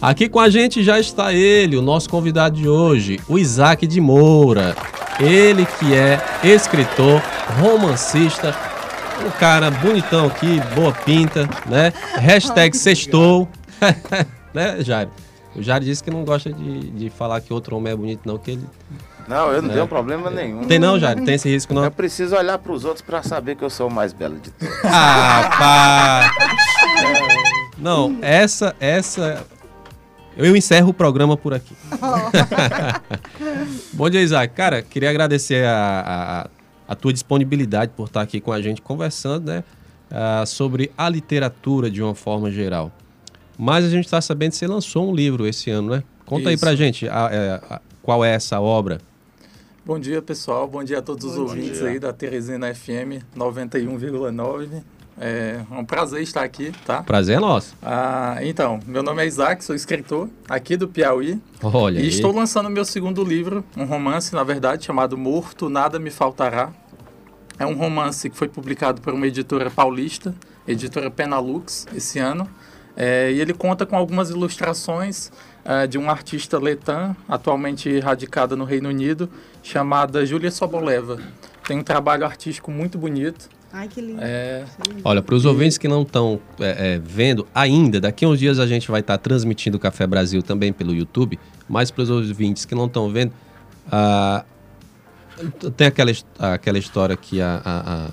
Aqui com a gente já está ele, o nosso convidado de hoje, o Isaac de Moura. Ele que é escritor, romancista, um cara bonitão aqui, boa pinta, né? Hashtag sextou. né, Jair? O Jair disse que não gosta de, de falar que outro homem é bonito, não, que ele. Não, eu não É. tenho problema nenhum. Tem não, Jair? Tem esse risco, não? Eu preciso olhar para os outros para saber que eu sou o mais belo de todos. Ah, pá! Não, essa, essa. Eu encerro o programa por aqui. Bom dia, Isaac. Cara, queria agradecer a, a, a tua disponibilidade por estar aqui com a gente conversando, né? ah, sobre a literatura de uma forma geral. Mas a gente está sabendo que você lançou um livro esse ano, né? Conta aí Isso. pra gente a- é, a- qual é essa obra. Bom dia, pessoal. Bom dia a todos os ouvintes dia. aí da Teresina FM 91,9. É um prazer estar aqui, tá? Prazer é nosso. Ah, então, meu nome é Isaac, sou escritor aqui do Piauí Olha e aí. estou lançando meu segundo livro, um romance, na verdade, chamado Morto, Nada Me Faltará. É um romance que foi publicado por uma editora paulista, editora Penalux, esse ano. É, e ele conta com algumas ilustrações é, de uma artista letã, atualmente radicada no Reino Unido, chamada Júlia Soboleva. Tem um trabalho artístico muito bonito. Ai, que lindo. É, Olha, para os ouvintes que não estão vendo ainda, daqui a uns dias a gente vai estar transmitindo o Café Brasil também pelo YouTube, mas para os ouvintes que não estão vendo, ah, tem aquela, aquela história que a, a- a-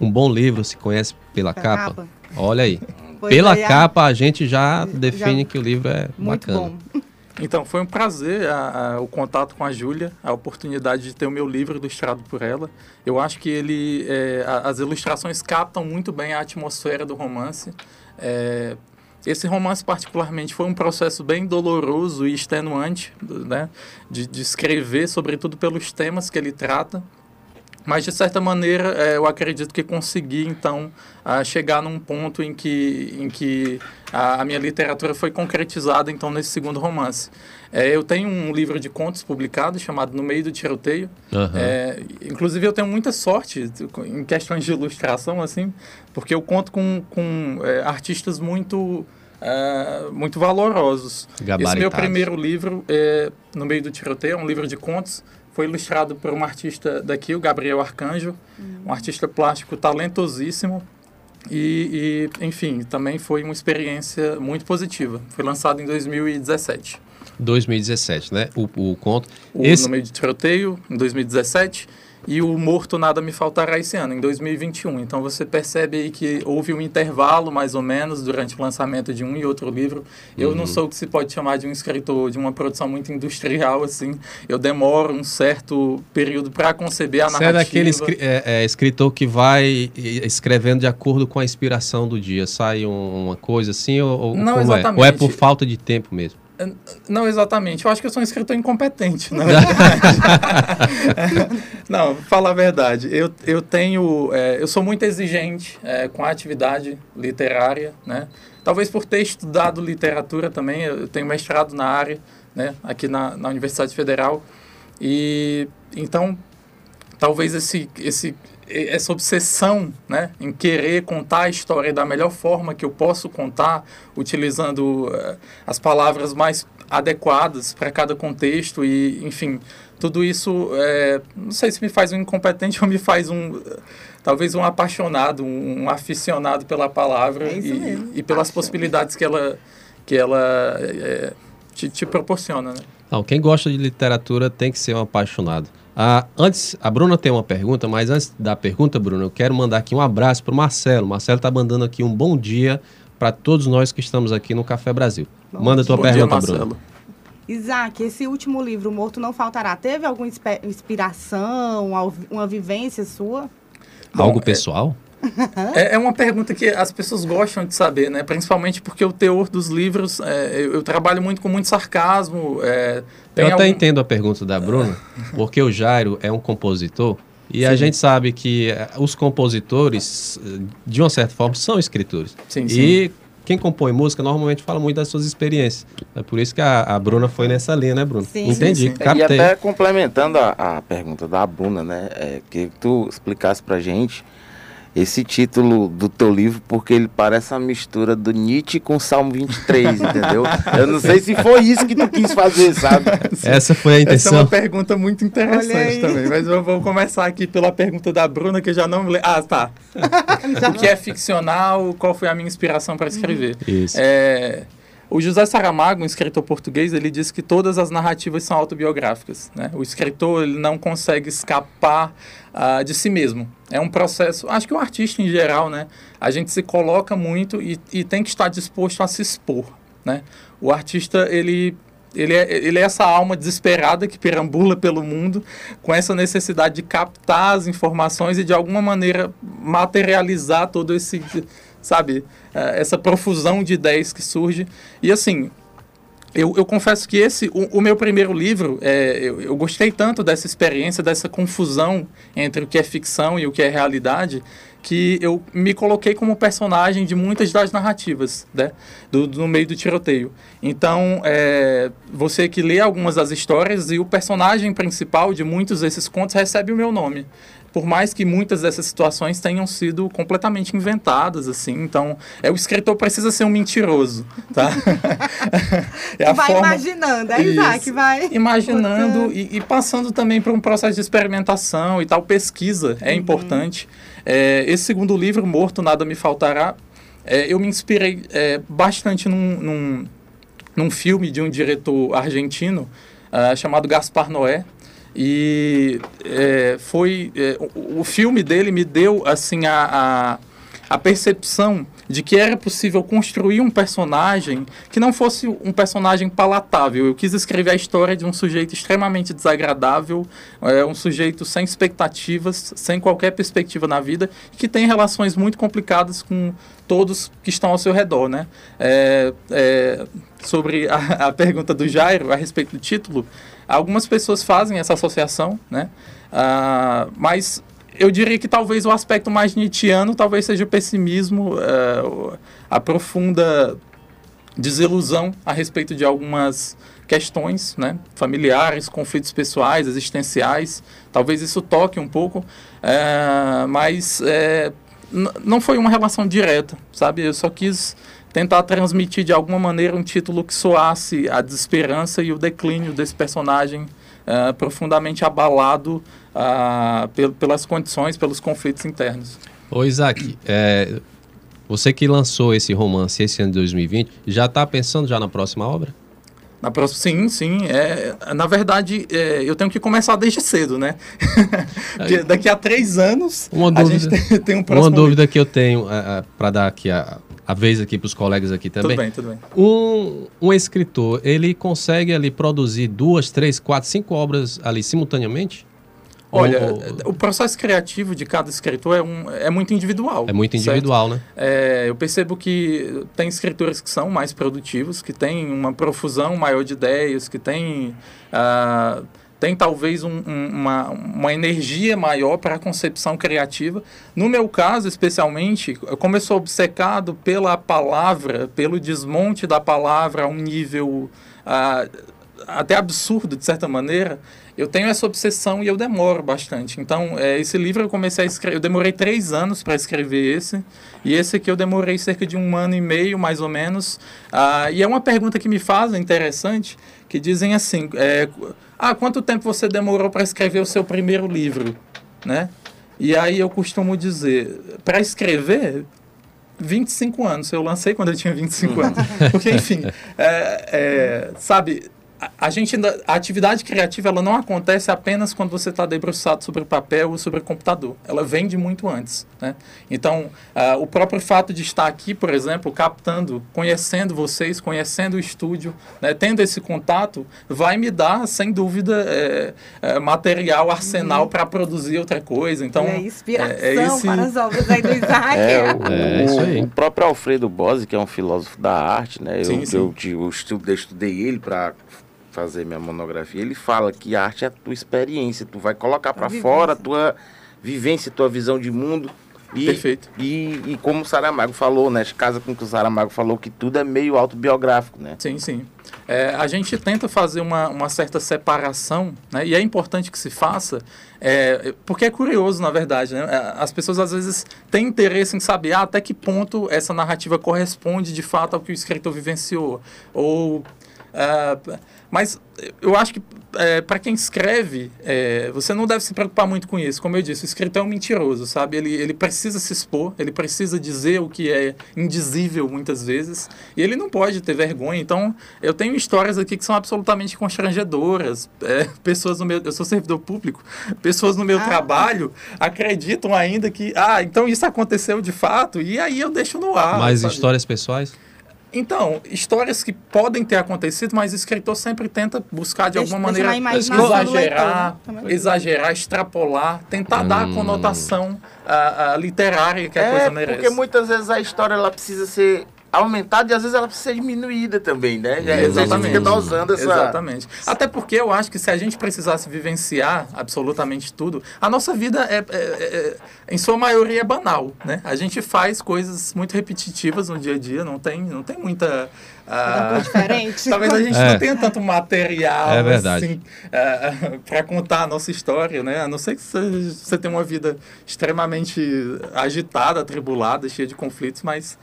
um bom livro se conhece pela Pela capa. capa. Olha aí. Pois pela é, a- capa a gente já define que o livro é Muito bacana. bom. Então, foi um prazer a- a- o contato com a Júlia, a oportunidade de ter o meu livro ilustrado por ela. Eu acho que ele, é, a- as ilustrações captam muito bem a atmosfera do romance. É, esse romance, particularmente, foi um processo bem doloroso e extenuante né, de, de escrever, sobretudo pelos temas que ele trata. Mas, de certa maneira, é, eu acredito que consegui, então, a chegar num ponto em que, em que a, a minha literatura foi concretizada, então, nesse segundo romance. É, eu tenho um livro de contos publicado chamado No Meio do Tiroteio. Aham. É, inclusive, eu tenho muita sorte em questões de ilustração, assim, porque eu conto com, com é, artistas muito... é, muito valorosos. Esse meu primeiro livro, é, No Meio do Tiroteio, é um livro de contos, foi ilustrado por um artista daqui, o Gabriel Arcanjo, um artista plástico talentosíssimo. E, e, enfim, também foi uma experiência muito positiva. Foi lançado em 2017. 2017, né? O, o conto. O Esse- No Meio de Tiroteio, em 2017. E o Morto Nada Me Faltará esse ano, em 2021. Então você percebe aí que houve um intervalo, mais ou menos, durante o lançamento de um e outro livro. Eu Uhum. não sou o que se pode chamar de um escritor de uma produção muito industrial, assim. Eu demoro um certo período para conceber a Você é narrativa. daquele escri- é, é, escritor que vai escrevendo de acordo com a inspiração do dia. Sai um- uma coisa assim ou, ou Não como é? exatamente. Ou é por falta de tempo mesmo? Não exatamente. Eu acho que eu sou um escritor incompetente, na verdade. Não, fala a verdade. Eu, eu tenho. é, eu sou muito exigente é, com a atividade literária, né? Talvez por ter estudado literatura também. Eu tenho mestrado na área, né? Aqui na, na Universidade Federal. E então talvez esse, esse, essa obsessão né, em querer contar a história da melhor forma que eu posso contar, utilizando eh, as palavras mais adequadas para cada contexto e, enfim, tudo isso, eh, não sei se me faz um incompetente ou me faz um, talvez um apaixonado, um, um aficionado pela palavra É e, e pelas paixão. possibilidades que ela, que ela eh, te, te proporciona, né? Não, quem gosta de literatura tem que ser um apaixonado. Ah, antes, a Bruna tem uma pergunta, mas antes da pergunta, Bruna, eu quero mandar aqui um abraço para o Marcelo. Marcelo está mandando aqui um bom dia para todos nós que estamos aqui no Café Brasil. Bom Manda a tua Bom pergunta, Marcelo. Bruna. Isaac, esse último livro, Morto Não Faltará, teve alguma inspiração, uma vivência sua? Bom, Algo pessoal? É, é uma pergunta que as pessoas gostam de saber, né? Principalmente porque o teor dos livros, é, eu, eu trabalho muito com muito sarcasmo. É, tem Eu até algum- entendo a pergunta da Bruna, porque o Jairo é um compositor e a Sim. gente sabe que eh, os compositores, eh, de uma certa forma, são escritores. Sim, E quem compõe música normalmente fala muito das suas experiências. É por isso que a, a Bruna foi nessa linha, né, Bruna? Sim, Entendi, sim, sim. E até complementando a, a pergunta da Bruna, né? É, que tu explicasse pra gente. Esse título do teu livro porque ele parece uma mistura do Nietzsche com Salmo 23, entendeu? Eu não sei se foi isso que tu quis fazer, sabe? Essa foi a Essa é intenção. uma pergunta muito interessante também. Mas eu vou começar aqui pela pergunta da Bruna, que eu já não me lembro. Ah, tá. o que é ficcional? Qual foi a minha inspiração para escrever? Isso. É, o José Saramago, um escritor português, ele diz que todas as narrativas são autobiográficas. Né? O escritor ele não consegue escapar ah, de si mesmo. É um processo. Acho que o artista em geral, né? A gente se coloca muito e, e tem que estar disposto a se expor. Né? O artista ele ele é, ele é essa alma desesperada que perambula pelo mundo com essa necessidade de captar as informações e de alguma maneira materializar todo esse, sabe, eh, essa profusão de ideias que surge. E assim, eu, eu confesso que esse, o, o meu primeiro livro, é, eu, eu gostei tanto dessa experiência, dessa confusão entre o que é ficção e o que é realidade, que eu me coloquei como personagem de muitas das narrativas, né, do, do- no meio do tiroteio. Então, é, você que lê algumas das histórias e o personagem principal de muitos desses contos recebe o meu nome. Por mais que muitas dessas situações tenham sido completamente inventadas, assim, então, é o escritor precisa ser um mentiroso, tá? é a vai forma- imaginando, é Isaac, vai. imaginando e, e passando também por um processo de experimentação e tal, pesquisa é importante. É, esse segundo livro, Morto Nada Me Faltará, é, eu me inspirei é, bastante num, num, num filme de um diretor argentino ah, chamado Gaspar Noé. E é, foi é, o, o filme dele me deu assim a, a, a percepção de que era possível construir um personagem que não fosse um personagem palatável. Eu quis escrever a história de um sujeito extremamente desagradável, é, um sujeito sem expectativas, sem qualquer perspectiva na vida, que tem relações muito complicadas com todos que estão ao seu redor, né? É, é, sobre a, a pergunta do Jairo a respeito do título, algumas pessoas fazem essa associação, né? Ah, mas eu diria que talvez o aspecto mais nietzschiano talvez seja o pessimismo, o- a profunda desilusão a respeito de algumas questões né, familiares, conflitos pessoais, existenciais. Talvez isso toque um pouco, eh, mas n- não foi uma relação direta, sabe? Eu só quis tentar transmitir de alguma maneira um título que soasse a desesperança e o declínio desse personagem eh, profundamente abalado pel- pelas condições, pelos conflitos internos. Ô Isaac, é, você que lançou esse romance esse ano de 2020, já está pensando já na próxima obra? Na próxima, sim, sim. É, na verdade, é, eu tenho que começar desde cedo, né? Daqui a três anos, Uma dúvida- tem, tem um. Uma dúvida que eu tenho para dar aqui a, a vez aqui para os colegas aqui Tudo também. bem, tudo bem. Um, um escritor, ele consegue ali produzir duas, três, quatro, cinco obras ali simultaneamente? Olha, Ou- o processo criativo de cada escritor é, um, é muito individual. é muito certo? individual, né? É, eu percebo que tem escritores que são mais produtivos, que têm uma profusão maior de ideias, que têm, ah, tem talvez um- um- uma, uma energia maior para a concepção criativa. No meu caso, especialmente, como eu sou obcecado pela palavra, pelo desmonte da palavra a um nível ah, até absurdo, de certa maneira, eu tenho essa obsessão e eu demoro bastante. Então, é, esse livro eu comecei a escrever, eu demorei três anos para escrever esse, e esse aqui eu demorei cerca de um ano e meio, mais ou menos. Ah, e é uma pergunta que me fazem interessante, que dizem assim, é, ah, quanto tempo você demorou para escrever o seu primeiro livro, né? E aí eu costumo dizer, para escrever, 25 anos. Eu lancei quando eu tinha 25 anos. Porque, enfim, é, é, sabe, a, a gente a atividade criativa ela não acontece apenas quando você está debruçado sobre o papel ou sobre o computador. Ela vem de muito antes. Né? Então, ah, o próprio fato de estar aqui, por exemplo, captando, conhecendo vocês, conhecendo o estúdio, né, tendo esse contato, vai me dar, sem dúvida, é, é, material, arsenal para produzir outra coisa. Então, aí, inspiração é- é esse- para as obras aí do Isaac. É, o, É, isso aí. o próprio Alfredo Bose, que é um filósofo da arte, né? Eu, Sim, sim. eu, eu estudei, estudei ele para fazer minha monografia. Ele fala que a arte é a tua experiência, tu vai colocar para fora a tua vivência, tua visão de mundo. E, Perfeito. E, e como o Saramago falou, né? Casa com que o Saramago falou, que tudo é meio autobiográfico, né? Sim, sim. É, a gente tenta fazer uma, uma certa separação, né? e é importante que se faça, é, porque é curioso, na verdade. Né? É, as pessoas às vezes têm interesse em saber ah, até que ponto essa narrativa corresponde de fato ao que o escritor vivenciou. Ou, uh, mas eu acho que é, para quem escreve, é, você não deve se preocupar muito com isso. Como eu disse, o escritor é um mentiroso, sabe? Ele, ele precisa se expor, ele precisa dizer o que é indizível muitas vezes, e ele não pode ter vergonha. Então, eu tenho histórias aqui que são absolutamente constrangedoras. É, pessoas no meu, eu sou servidor público, pessoas no meu ah. trabalho acreditam ainda que, ah, então isso aconteceu de fato, e aí eu deixo no ar. Mais histórias pessoais? Então, histórias que podem ter acontecido, mas o escritor sempre tenta buscar de deixa, alguma maneira exagerar, exagerar, extrapolar, tentar hum. dar a conotação a, a literária que a é, coisa merece. Porque muitas vezes a história ela precisa ser aumentada e às vezes ela precisa ser diminuída também, né? É, exatamente. fica dosando essa... Exatamente. Até porque eu acho que se a gente precisasse vivenciar absolutamente tudo, a nossa vida é, é, é, em sua maioria é banal, né? A gente faz coisas muito repetitivas no dia a dia, não tem, não tem muita ah, diferente. Talvez a gente é. não tenha tanto material é assim, uh, para contar a nossa história, né? A não ser que você, você tenha uma vida extremamente agitada, atribulada, cheia de conflitos, mas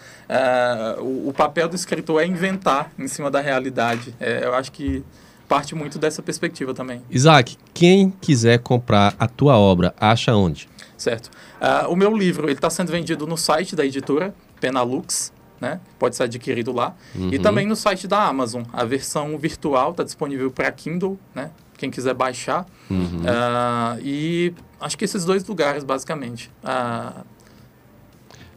o, o, papel do escritor é inventar em cima da realidade. É, eu acho que parte muito dessa perspectiva também. Isaac, quem quiser comprar a tua obra, acha onde? Certo. Uh, o meu livro ele está sendo vendido no site da editora Penalux né? Pode ser adquirido lá. Uhum. E também no site da Amazon. A versão virtual está disponível para Kindle, né? Quem quiser baixar. Uhum. Uh, e acho que esses dois lugares, basicamente. Uh,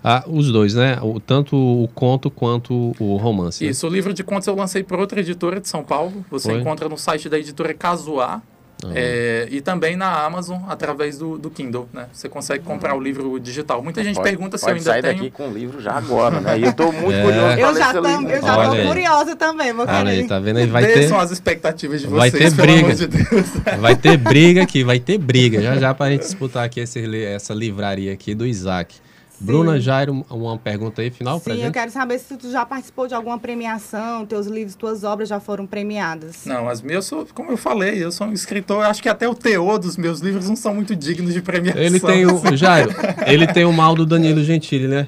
ah, os dois, né? O, tanto o conto quanto o romance. Né? Isso, o livro de contos eu lancei por outra editora de São Paulo. Você Foi? encontra no site da editora Casuá, Uhum. É, e também na Amazon através do, do Kindle, né? Você consegue comprar o livro digital. Muita gente pode, pergunta se eu ainda sair tenho. daqui com o livro já agora, né? E eu estou muito é. curioso eu já, tam, eu já tô curiosa também, vou Olha aí, tá vendo aí? Vai ter... são as expectativas de vai vocês, ter briga. De vai ter briga aqui, vai ter briga. Já já pra gente disputar aqui esse, essa livraria aqui do Isaac. Bruna Jairo, uma pergunta aí final para gente. Sim, eu quero saber se tu já participou de alguma premiação, teus livros, tuas obras já foram premiadas. Não, as minhas, como eu falei, eu sou um escritor, acho que até o teor dos meus livros não são muito dignos de premiação. Ele tem o, Jairo, ele tem o mal do Danilo Gentili, né?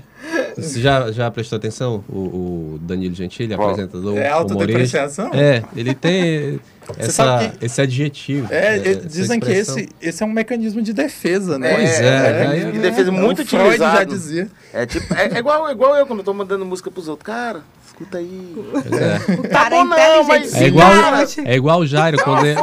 Você já, já prestou atenção? O, o Danilo Gentili, Bom, apresentador. É autodepreciação? É, ele tem essa, que, esse adjetivo. É, é dizem que esse, esse é um mecanismo de defesa, né? Pois é. é, é de defesa muito utilizado. Freud já dizia. É, tipo, é, é, igual, é igual eu quando eu tô mandando música pros outros. Cara, escuta aí. É. O cara é não, mas é igual, é igual o Jairo quando ele,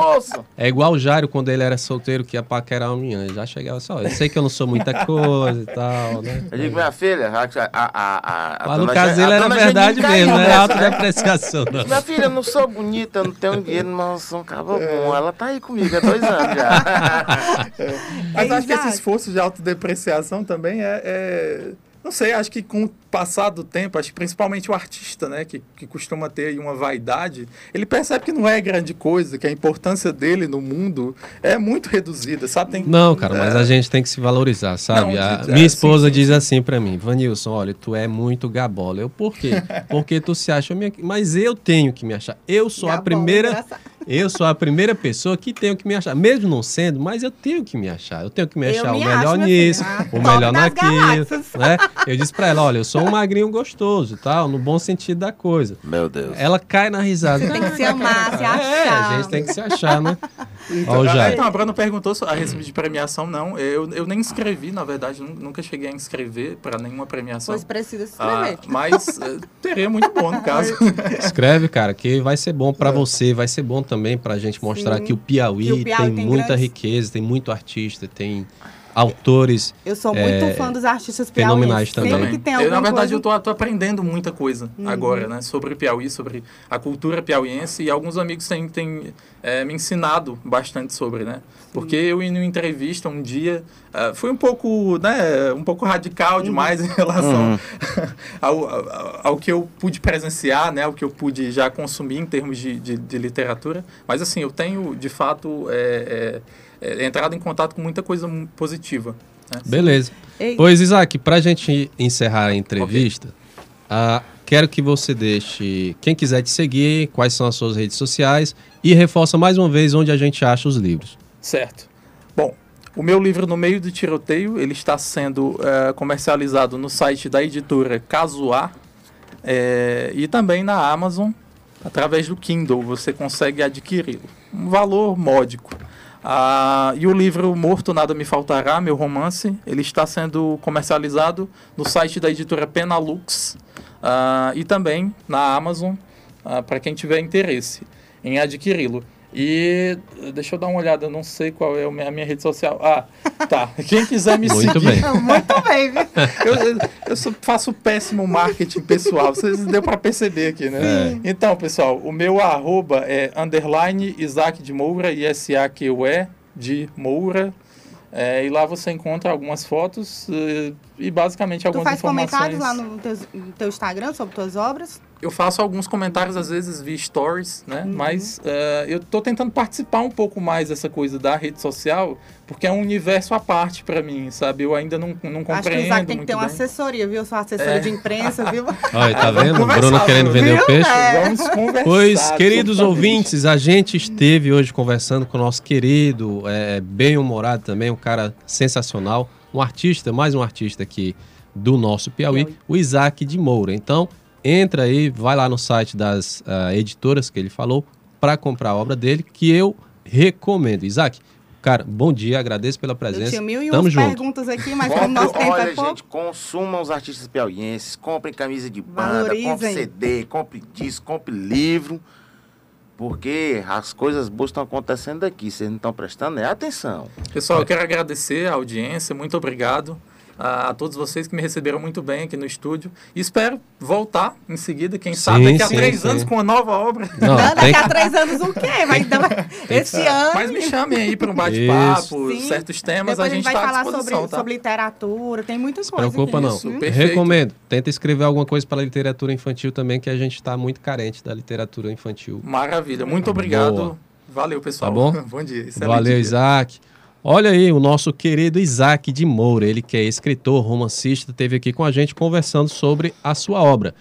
é igual o Jairo quando ele era solteiro que ia paquerar uma menina. Já chegava só, eu sei que eu não sou muita coisa e tal, né? Eu digo, minha filha, a, a, a, a Mas no caso dele era verdade mesmo, não era autodepreciação. Não. Minha filha, eu não sou bonita, eu não tenho dinheiro, mas sou um cabo bom. Ela tá aí comigo há dois anos já. Mas acho que esse esforço de autodepreciação também é, é não sei, acho que com o passar do tempo, acho que principalmente o artista, né, que, que costuma ter uma vaidade, ele percebe que não é grande coisa, que a importância dele no mundo é muito reduzida, sabe? Tem, não, cara, é... mas a gente tem que se valorizar, sabe? Não, a, é, minha esposa sim, sim, diz assim para mim, Vanilson, olha, tu é muito gabola. Eu, por quê? Porque tu se acha, mas eu tenho que me achar. Eu sou gabola, a primeira... Engraçado eu sou a primeira pessoa que tenho que me achar. Mesmo não sendo, mas eu tenho que me achar. Eu tenho que me achar me o melhor nisso, o melhor naquilo. Né? Eu disse pra ela, olha, eu sou um magrinho gostoso, tal, no bom sentido da coisa. Meu Deus. Ela cai na risada. Tem que se amar, se achar. É, a gente tem que se achar, né? Então, oh, então a Bruna perguntou a respeito de premiação, não. Eu, eu nem escrevi, na verdade, nunca cheguei a inscrever para nenhuma premiação. Pois precisa escrever. Ah, mas eh, teria muito bom no caso. Escreve, cara, que vai ser bom para é. você, vai ser bom também para a gente mostrar Sim. que o Piauí, o Piauí tem, tem, muita grandes... riqueza, tem muito artista, tem autores. Eu sou muito é, fã dos artistas fenomenais também. também. Que eu, na verdade, coisa... eu tô, tô, aprendendo muita coisa uhum. agora, né? Sobre o Piauí, sobre a cultura piauiense e alguns amigos têm, têm é, me ensinado bastante sobre, né? Porque eu em uma entrevista um dia uh, fui um pouco, né, um pouco radical uhum. demais uhum. em relação uhum. ao, ao, ao, que eu pude presenciar, né? O que eu pude já consumir em termos de, de, de literatura. Mas assim, eu tenho de fato é, é, é, entrado em contato com muita coisa positiva. né? Beleza. Ei. Pois, Isaac, pra gente encerrar a entrevista, ah, quero que você deixe quem quiser te seguir, quais são as suas redes sociais e reforça mais uma vez onde a gente acha os livros. Certo. Bom, o meu livro No Meio do Tiroteio, ele está sendo eh, comercializado no site da editora Casuar eh, e também na Amazon, através do Kindle, você consegue adquiri-lo. Um valor módico. Ah, e o livro Morto Nada Me Faltará, meu romance, ele está sendo comercializado no site da editora Penalux ah, e também na Amazon, para quem tiver interesse em adquiri-lo. E eh, deixa eu dar uma olhada, eu não sei qual é a minha rede social. Ah, tá. Quem quiser me Muito seguir. bem. Muito bem, viu? Eu, eu- sou- faço péssimo marketing pessoal, vocês deu para perceber aqui, né? Então, pessoal, o meu arroba é underline Isaac de Moura, I-S-A-Q-U-E de Moura. É, e lá você encontra algumas fotos eh, e basicamente Tu algumas faz informações. comentários lá no teu, no teu Instagram sobre tuas obras? Eu faço alguns comentários, às vezes, via stories, né? Uhum. Mas eh, eu tô tentando participar um pouco mais dessa coisa da rede social, porque é um universo à parte para mim, sabe? Eu ainda não, não compreendo Acho que o Isaac tem que ter uma bem. assessoria, viu? Eu sou assessora É. de imprensa, viu? Olha, tá vendo? conversar, Bruno querendo vender o Viu? peixe. É. Vamos conversar. Pois, queridos ouvintes, a gente esteve hoje conversando com o nosso querido, é, bem-humorado também, um cara sensacional, um artista, mais um artista aqui do nosso Piauí, Piauí. o Isaac de Moura. Então, entra aí, vai lá no site das ah, editoras que ele falou para comprar a obra dele, que eu recomendo. Isaac, cara, bom dia, agradeço pela Eu presença. tinha mil e Tamo junto. perguntas aqui, mas como nosso tempo olha, é pouco. gente, consumam os artistas piauienses, comprem camisa de banda, Valorizem. compre CD, compre disco, compre livro, porque as coisas boas estão acontecendo aqui, vocês não estão prestando é atenção. Pessoal, eu quero agradecer a audiência, muito obrigado a, a todos vocês que me receberam muito bem aqui no estúdio. E espero voltar em seguida, quem sabe, daqui a sim, três sim. anos com uma nova obra. Não, Não, daqui que- a três anos o quê? Vai, então, esse ano. Mas me chamem aí para um bate-papo, Sim. certos temas, Depois a gente vai à falar sobre, tá? sobre literatura, tem muita Se coisa. preocupa não. Isso, perfeito. Recomendo. Tenta escrever alguma coisa para a literatura infantil também, que a gente está muito carente da literatura infantil. Maravilha, muito obrigado. Boa. Valeu, pessoal. Tá bom? bom dia. excelente Valeu, dia. Isaac. Olha aí, o nosso querido Isaac de Moura, ele que é escritor, romancista, esteve aqui com a gente conversando sobre a sua obra.